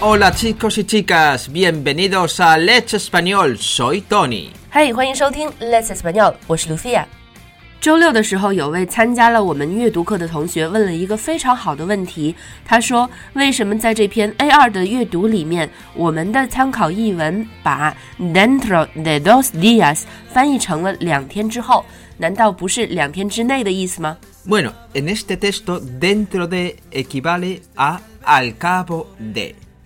Hola chicos y chicas, bienvenidos a Let's Español, soy Tony. Hey, leche Let's ¡Soy Lucía. 周六的时候，有位参加了我们阅读课的同学问了一个非常好的问题。他说：“为什么在这篇 A 二的阅读里面，我们的参考译文把 dentro de dos días 翻译成了两天之后？难道不是两天之内的意思吗？” bueno, en este texto dentro de equivale a al cabo de.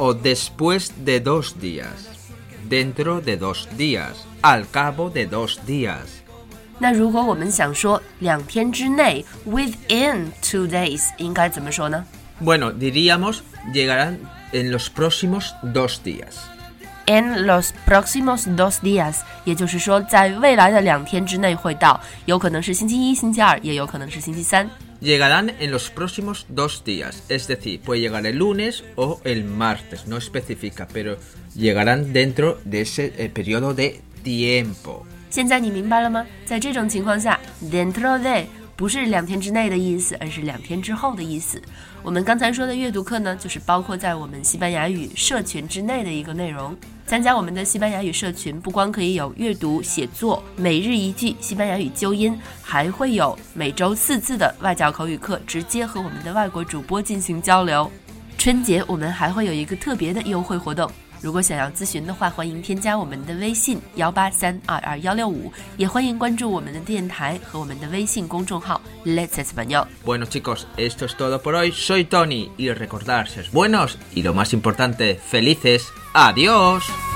o después de dos días, dentro de dos días, al cabo de dos días. 那如果我们想说两天之内，within two bueno, diríamos llegarán en los próximos dos días. En los próximos dos días，也就是说，在未来的两天之内会到，有可能是星期一、星期二，也有可能是星期三。llegarán en los próximos dos días. Es decir, puede llegar el lunes o el martes, no especifica, pero llegarán dentro de ese eh, periodo de tiempo. de 不是两天之内的意思，而是两天之后的意思。我们刚才说的阅读课呢，就是包括在我们西班牙语社群之内的一个内容。参加我们的西班牙语社群，不光可以有阅读、写作、每日一句西班牙语纠音，还会有每周四次的外教口语课，直接和我们的外国主播进行交流。春节我们还会有一个特别的优惠活动。如果想要咨询的话，欢迎添加我们的微信幺八三二二幺六五，也欢迎关注我们的电台和我们的微信公众号。Let's español。Buenos chicos, esto es todo por hoy. Soy Tony y recordar ser buenos y lo más importante, felices. Adiós.